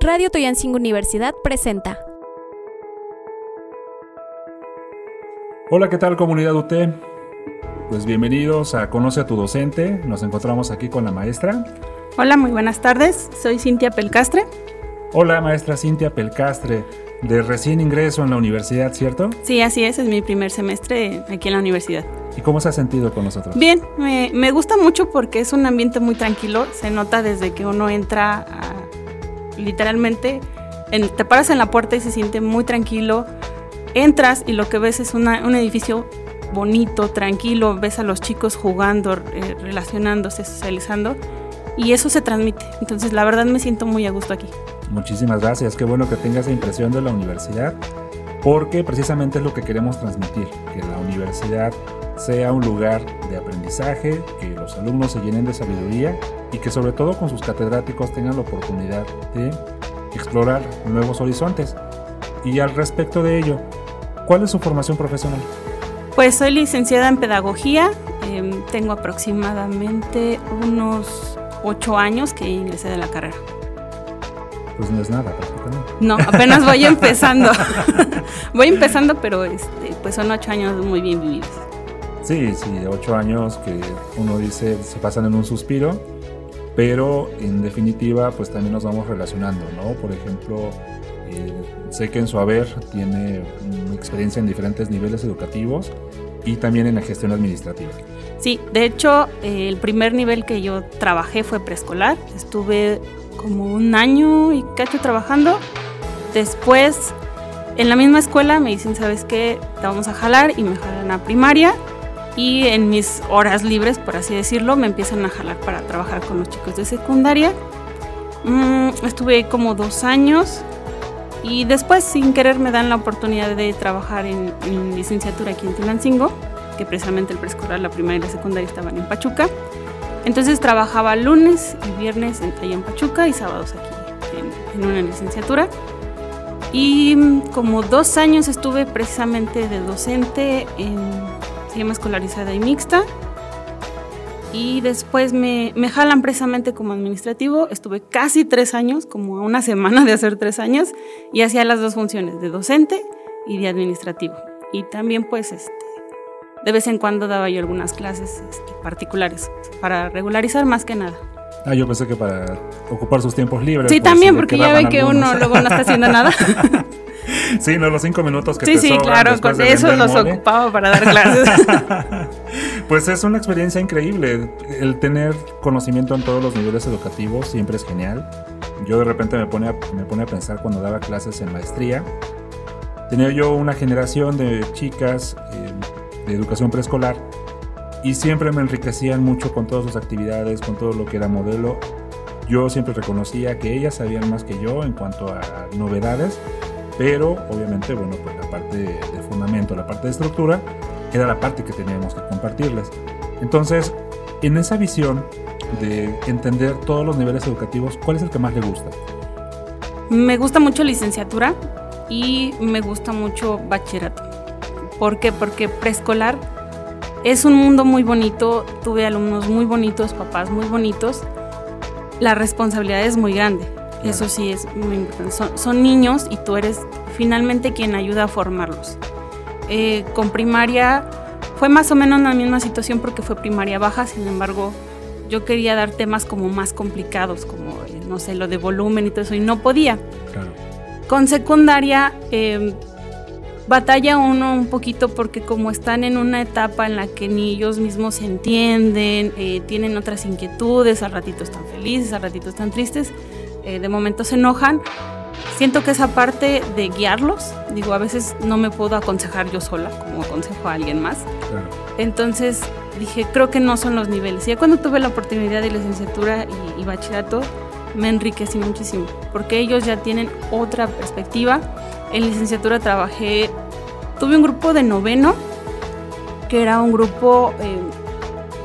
Radio Toyancingo Universidad presenta. Hola, ¿qué tal comunidad UT? Pues bienvenidos a Conoce a tu docente. Nos encontramos aquí con la maestra. Hola, muy buenas tardes. Soy Cintia Pelcastre. Hola, maestra Cintia Pelcastre, de recién ingreso en la universidad, ¿cierto? Sí, así es, es mi primer semestre aquí en la universidad. ¿Y cómo se ha sentido con nosotros? Bien, me, me gusta mucho porque es un ambiente muy tranquilo. Se nota desde que uno entra a literalmente te paras en la puerta y se siente muy tranquilo. Entras y lo que ves es un edificio bonito, tranquilo, ves a los chicos jugando, eh, relacionándose, socializando y eso se transmite. Entonces la verdad me siento muy a gusto aquí. Muchísimas gracias, qué bueno que tengas esa impresión de la universidad, porque precisamente es lo que queremos transmitir, que la universidad sea un lugar de aprendizaje, que los alumnos se llenen de sabiduría y que sobre todo con sus catedráticos tengan la oportunidad de explorar nuevos horizontes. Y al respecto de ello, ¿cuál es su formación profesional? Pues soy licenciada en pedagogía, em, tengo aproximadamente unos ocho años que ingresé de la carrera. Pues no es nada, prácticamente. No, apenas voy empezando. voy empezando, pero este, pues son ocho años muy bien vividos. Sí, sí, ocho años que uno dice se pasan en un suspiro, pero en definitiva pues también nos vamos relacionando, ¿no? Por ejemplo, eh, sé que en su haber tiene experiencia en diferentes niveles educativos y también en la gestión administrativa. Sí, de hecho, el primer nivel que yo trabajé fue preescolar. Estuve como un año y cacho trabajando. Después, en la misma escuela me dicen, ¿sabes qué? Te vamos a jalar y me jalan a primaria y en mis horas libres, por así decirlo, me empiezan a jalar para trabajar con los chicos de secundaria. Mm, estuve como dos años y después sin querer me dan la oportunidad de trabajar en, licenciatura aquí en Tulancingo, que precisamente el preescolar, la primaria y la secundaria estaban en Pachuca. Entonces trabajaba lunes y viernes allá en Pachuca y sábados aquí en, en una licenciatura. Y mm, como dos años estuve precisamente de docente en se llama escolarizada y mixta. Y después me, me, jalan precisamente como administrativo. Estuve casi tres años, como una semana de hacer tres años, y hacía las dos funciones, de docente y de administrativo. Y también pues este, de vez en cuando daba yo algunas clases este, particulares, para regularizar más que nada. Ah, yo pensé que para ocupar sus tiempos libres. Sí, pues, también, porque ya ve que uno luego no está haciendo nada. sí, no, los cinco minutos que sí, te Sí, claro, con eso los ocupaba para dar clases. pues es una experiencia increíble. El tener conocimiento en todos los niveles educativos siempre es genial. Yo de repente me pone a, me pone a pensar cuando daba clases en maestría. Tenía yo una generación de chicas eh, de educación preescolar y siempre me enriquecían mucho con todas sus actividades, con todo lo que era modelo. Yo siempre reconocía que ellas sabían más que yo en cuanto a novedades pero obviamente, bueno, pues la parte de, fundamento, la parte de estructura, era la parte que teníamos que compartirles. Entonces, en esa visión de entender todos los niveles educativos, ¿cuál es el que más le gusta? Me gusta mucho licenciatura y me gusta mucho bachillerato. ¿Por qué? Porque preescolar es un mundo muy bonito, tuve alumnos muy bonitos, papás muy bonitos. La responsabilidad es muy grande. Eso sí es muy importante. Son, niños y tú eres finalmente quien ayuda a formarlos. Eh, con primaria fue más o menos la misma situación porque fue primaria baja, sin embargo yo quería dar temas como más complicados, como, eh, no sé, lo de volumen y todo eso, y no podía. Con secundaria em, batalla uno un poquito porque como están en una etapa en la que ni ellos mismos se entienden, eh, tienen otras inquietudes, al ratito están felices, al ratito están tristes, eh, de momento se enojan. Siento que esa parte de guiarlos, digo, a veces no me puedo aconsejar yo sola, como aconsejo a alguien más. Entonces dije, creo que no son los niveles. Y ya cuando tuve la oportunidad de licenciatura y, y bachillerato, me enriquecí muchísimo, porque ellos ya tienen otra perspectiva. En licenciatura trabajé, tuve un grupo de noveno, que era un grupo eh,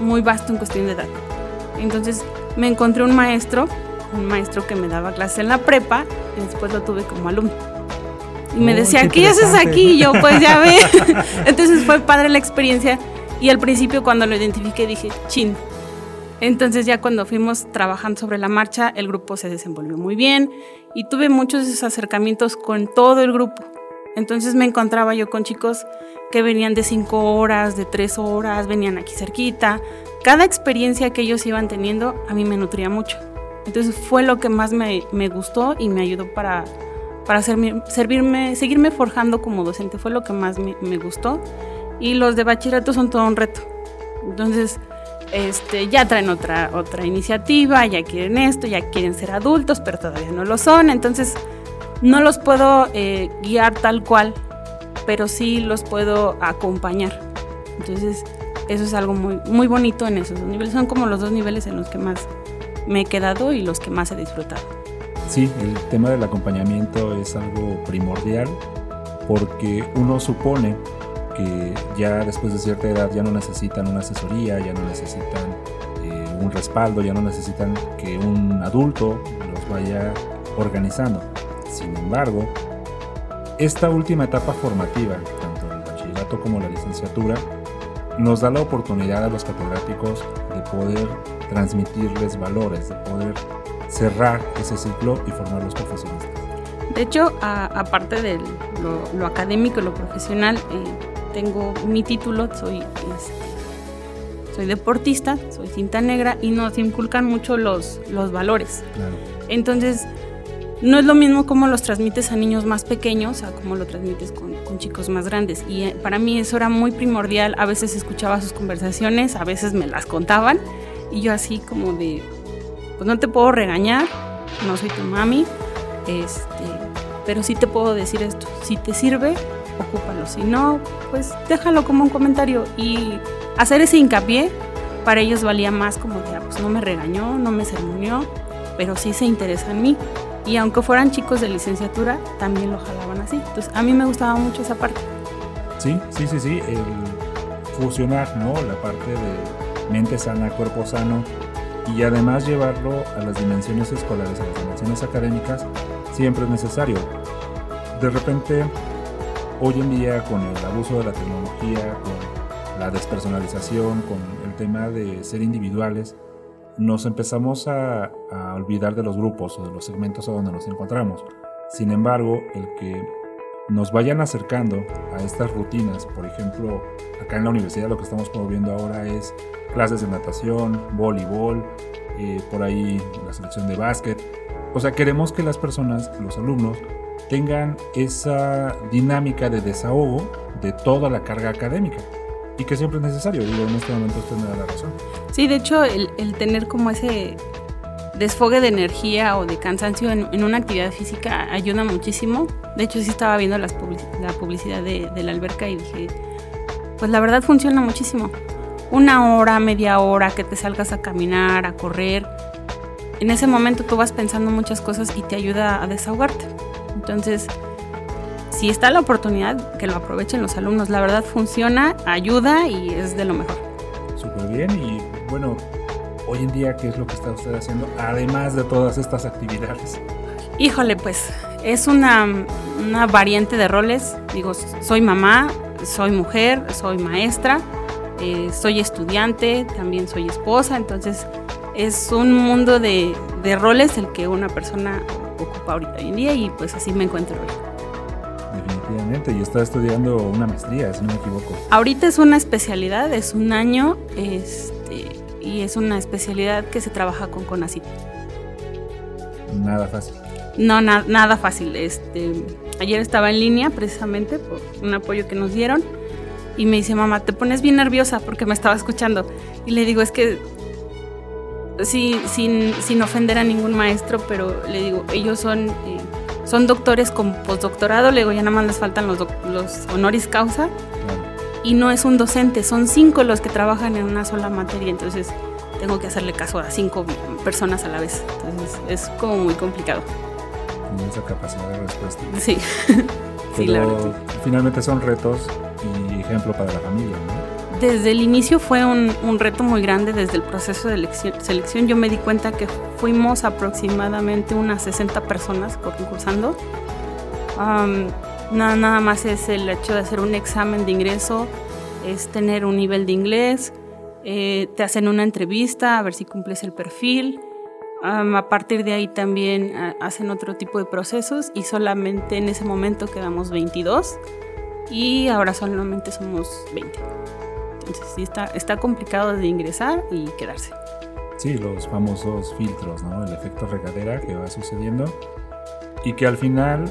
muy vasto en cuestión de edad. Entonces me encontré un maestro un maestro que me daba clase en la prepa y después lo tuve como alumno. Y me decía, qué, haces aquí? Y yo, pues ya ve. Entonces fue padre la experiencia. Y al principio cuando lo identifiqué dije, chin, Entonces ya cuando fuimos trabajando sobre la marcha, el grupo se desenvolvió muy bien y tuve muchos acercamientos con todo el grupo. Entonces me encontraba yo con chicos que venían de cinco horas, de tres horas, venían aquí cerquita. Cada experiencia que ellos iban teniendo a mí me nutría mucho. Entonces fue lo que más me, gustó y me ayudó para, para servirme, seguirme forjando como docente. Fue lo que más me, me gustó. Y los de bachillerato son todo un reto. Entonces, este, ya traen otra, otra iniciativa, ya quieren esto, ya quieren ser adultos, pero todavía no lo son. Entonces, no los puedo eh, guiar tal cual, pero sí los puedo acompañar. Entonces, eso es algo muy, muy bonito en esos dos niveles. Son como los dos niveles en los que más me he quedado y los que más he disfrutado. Sí, el tema del acompañamiento es algo primordial porque uno supone que ya después de cierta edad ya no necesitan una asesoría, ya no necesitan eh, un respaldo, ya no necesitan que un adulto los vaya organizando. Sin embargo, esta última etapa formativa, tanto el bachillerato como la licenciatura, nos da la oportunidad a los catedráticos de poder transmitirles valores, de poder cerrar ese ciclo y formar los profesionistas. De hecho, aparte de lo, académico y lo profesional, eh, tengo mi título, soy, este, soy deportista, soy cinta negra y nos inculcan mucho los, los valores. Entonces, no es lo mismo como los transmites a niños más pequeños a como lo transmites con, con, chicos más grandes. Y eh, para mí eso era muy primordial. A veces escuchaba sus conversaciones, a veces me las contaban y yo así como de, pues no te puedo regañar, no soy tu mami, este, pero sí te puedo decir esto, si te sirve, ocúpalo. Si no, pues déjalo como un comentario y hacer ese hincapié para ellos valía más como de, ah, pues no me regañó, no me sermoneó, pero sí se interesa en mí. Y aunque fueran chicos de licenciatura, también lo jalaban así. Entonces, a mí me gustaba mucho esa parte. Sí, sí, sí, sí. El fusionar, ¿no? La parte de mente sana, cuerpo sano y además llevarlo a las dimensiones escolares, a las dimensiones académicas, siempre es necesario. De repente hoy en día con el abuso de la tecnología, con la despersonalización, con el tema de ser individuales, nos empezamos a, olvidar de los grupos o de los segmentos a donde nos encontramos. Sin embargo, el que nos vayan acercando a estas rutinas, por ejemplo, acá en la universidad lo que estamos promoviendo ahora es clases de natación, voleibol, eh, por ahí la selección de básquet. O sea, queremos que las personas, los alumnos, tengan esa dinámica de desahogo de toda la carga académica y que siempre es necesario. Digo, en este momento usted me da la razón. Sí, de hecho, el, tener como ese desfogue de energía o de cansancio en, una actividad física ayuda muchísimo. De hecho, sí estaba viendo la publicidad de, de, la alberca y dije, pues la verdad funciona muchísimo. Una hora, media hora que te salgas a caminar, a correr. En ese momento tú vas pensando muchas cosas y te ayuda a desahogarte. Entonces, si está la oportunidad, que lo aprovechen los alumnos. La verdad funciona, ayuda y es de lo mejor. Súper bien y bueno, hoy en día, ¿qué es lo que está usted haciendo además de todas estas actividades? Híjole, pues es una, variante de roles. Digo, soy mamá, soy mujer, soy maestra, eh, soy estudiante, también soy esposa, entonces es un mundo de, de roles el que una persona ocupa ahorita hoy en día y pues así me encuentro hoy. Definitivamente, y está estudiando una maestría, si no me equivoco. Ahorita es una especialidad, es un año este, y es una especialidad que se trabaja con CONACYT. Nada fácil. No, nada fácil. Este, ayer estaba en línea precisamente por un apoyo que nos dieron y me dice, mamá, te pones bien nerviosa porque me estaba escuchando. Y le digo, es que sí, sin, sin ofender a ningún maestro, pero le digo, ellos son, eh, son doctores con postdoctorado, le digo, ya nada más les faltan los, los honoris causa. Y no es un docente, son cinco los que trabajan en una sola materia, entonces tengo que hacerle caso a cinco personas a la vez. Entonces es como muy complicado. Esa capacidad de respuesta. Sí. Pero finalmente son retos y ejemplo para la familia, ¿no? Desde el inicio fue un, reto muy grande, desde el proceso de selección yo me di cuenta que fuimos aproximadamente unas 60 personas concursando. Nada, nada más es el hecho de hacer un examen de ingreso, es tener un nivel de inglés, eh, te hacen una entrevista a ver si cumples el perfil. a partir de ahí también hacen otro tipo de procesos y solamente en ese momento quedamos 22 y ahora solamente somos 20. Entonces sí está, está complicado de ingresar y quedarse. Sí, los famosos filtros, ¿no? El efecto regadera que va sucediendo y que al final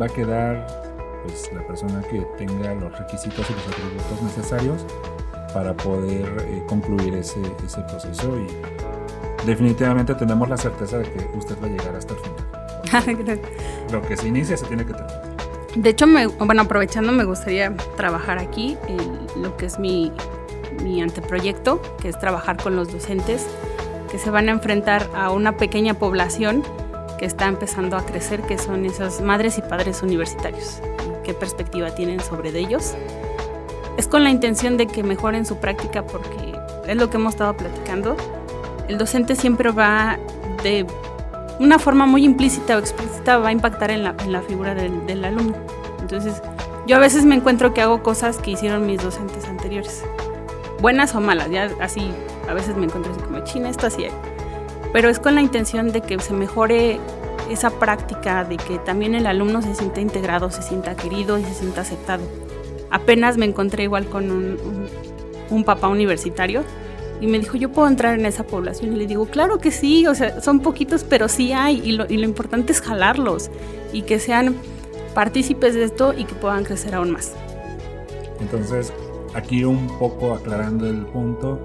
va a quedar pues, la persona que tenga los requisitos y los atributos necesarios para poder eh, concluir ese, ese proceso y definitivamente tenemos la certeza de que usted va a llegar hasta el final. Lo que se inicia se tiene que terminar. De hecho, me, bueno, aprovechando, me gustaría trabajar aquí en lo que es mi, mi anteproyecto, que es trabajar con los docentes que se van a enfrentar a una pequeña población que está empezando a crecer, que son esas madres y padres universitarios. ¿Qué perspectiva tienen sobre ellos? Es con la intención de que mejoren su práctica porque es lo que hemos estado platicando. El docente siempre va de una forma muy implícita o explícita, va a impactar en la, en la figura del, del alumno. Entonces, yo a veces me encuentro que hago cosas que hicieron mis docentes anteriores. Buenas o malas, ya así a veces me encuentro así como, china, esto así. Pero es con la intención de que se mejore esa práctica, de que también el alumno se sienta integrado, se sienta querido y se sienta aceptado apenas me encontré igual con un, papá universitario y me dijo, yo puedo entrar en esa población. Y le digo, claro que sí, o sea, son poquitos, pero sí hay. Y lo, y lo importante es jalarlos y que sean partícipes de esto y que puedan crecer aún más. Entonces, aquí un poco aclarando el punto,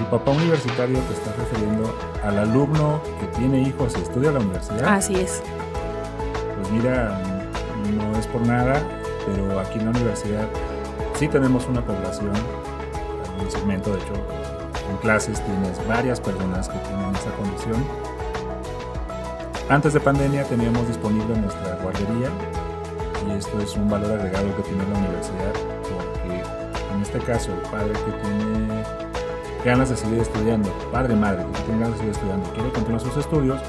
el papá universitario te está refiriendo al alumno que tiene hijos y estudia en la universidad. Así es. Pues mira, no es por nada, pero aquí en la universidad sí tenemos una población, un segmento, de hecho, en clases tienes varias personas que tienen esa condición. Antes de pandemia teníamos disponible nuestra guardería y esto es un valor agregado que tiene la universidad porque en este caso el padre que tiene ganas de seguir estudiando, padre, madre, que tiene ganas de seguir estudiando, quiere continuar sus estudios,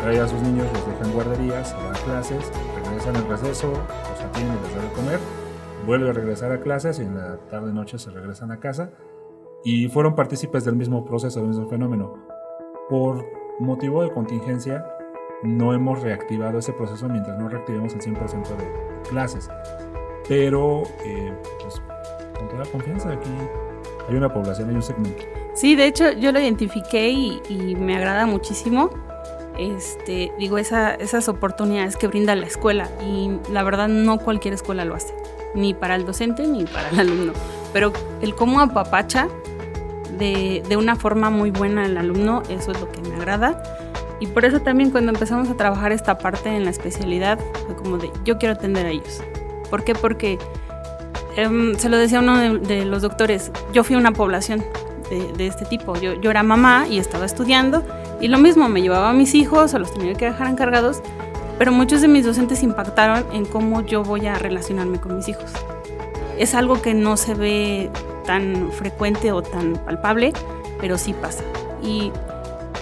trae a sus niños, los deja en guarderías, se va a clases, regresan al receso, y les da de comer, vuelve a regresar a clases y en la tarde-noche se regresan a casa y fueron partícipes del mismo proceso, del mismo fenómeno. Por motivo de contingencia, no hemos reactivado ese proceso mientras no reactivemos el 100% de clases. Pero, eh, pues, con toda confianza, aquí hay una población, hay un segmento. Sí, de hecho, yo lo identifiqué y, y me agrada muchísimo este, digo, esas oportunidades que brinda la escuela y la verdad no cualquier escuela lo hace, ni para el docente ni para el alumno, pero el cómo apapacha de, de una forma muy buena al alumno, eso es lo que me agrada. Y por eso también cuando empezamos a trabajar esta parte en la especialidad, fue como de, yo quiero atender a ellos. ¿Por qué? Porque em, se lo decía uno de, los doctores, yo fui una población de, este tipo, yo, yo era mamá y estaba estudiando y lo mismo, me llevaba a mis hijos, o los tenía que dejar encargados, pero muchos de mis docentes impactaron en cómo yo voy a relacionarme con mis hijos. Es algo que no se ve tan frecuente o tan palpable, pero sí pasa. Y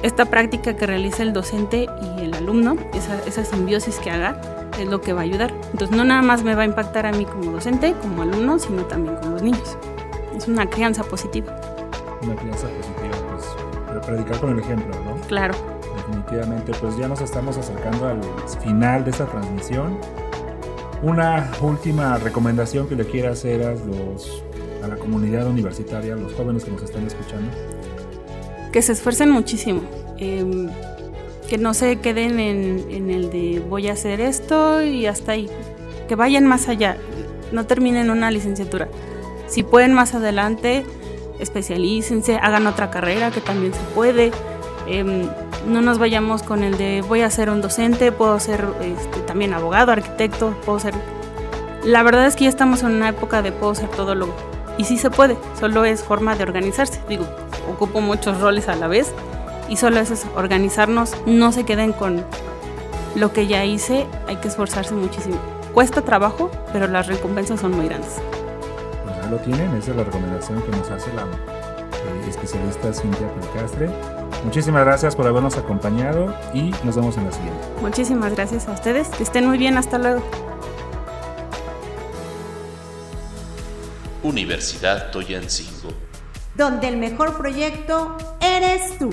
esta práctica que realiza el docente y el alumno, esa, esa simbiosis que haga, es lo que va a ayudar. Entonces no nada más me va a impactar a mí como docente, como alumno, sino también con los niños. Es una crianza positiva. Una crianza positiva predicar con el ejemplo, ¿no? Claro. Definitivamente, pues ya nos estamos acercando al final de esta transmisión. Una última recomendación que le quiera hacer a, los, a la comunidad universitaria, a los jóvenes que nos están escuchando. Que se esfuercen muchísimo. Em, que no se queden en, el de voy a hacer esto y hasta ahí. Que vayan más allá. No terminen una licenciatura. Si pueden más adelante, especialícense, hagan otra carrera que también se puede. Em, no nos vayamos con el de voy a ser un docente, puedo ser este, también abogado, arquitecto, puedo ser... La verdad es que ya estamos en una época de puedo ser todólogo. Y sí se puede, solo es forma de organizarse. Digo, ocupo muchos roles a la vez y solo es organizarnos, no se queden con lo que ya hice, hay que esforzarse muchísimo. Cuesta trabajo, pero las recompensas son muy grandes lo tienen, esa es la recomendación que nos hace la eh, especialista Cintia Pelcastre. Muchísimas gracias por habernos acompañado y nos vemos en la siguiente. Muchísimas gracias a ustedes, que estén muy bien, hasta luego. Universidad Toyancingo donde el mejor proyecto eres tú.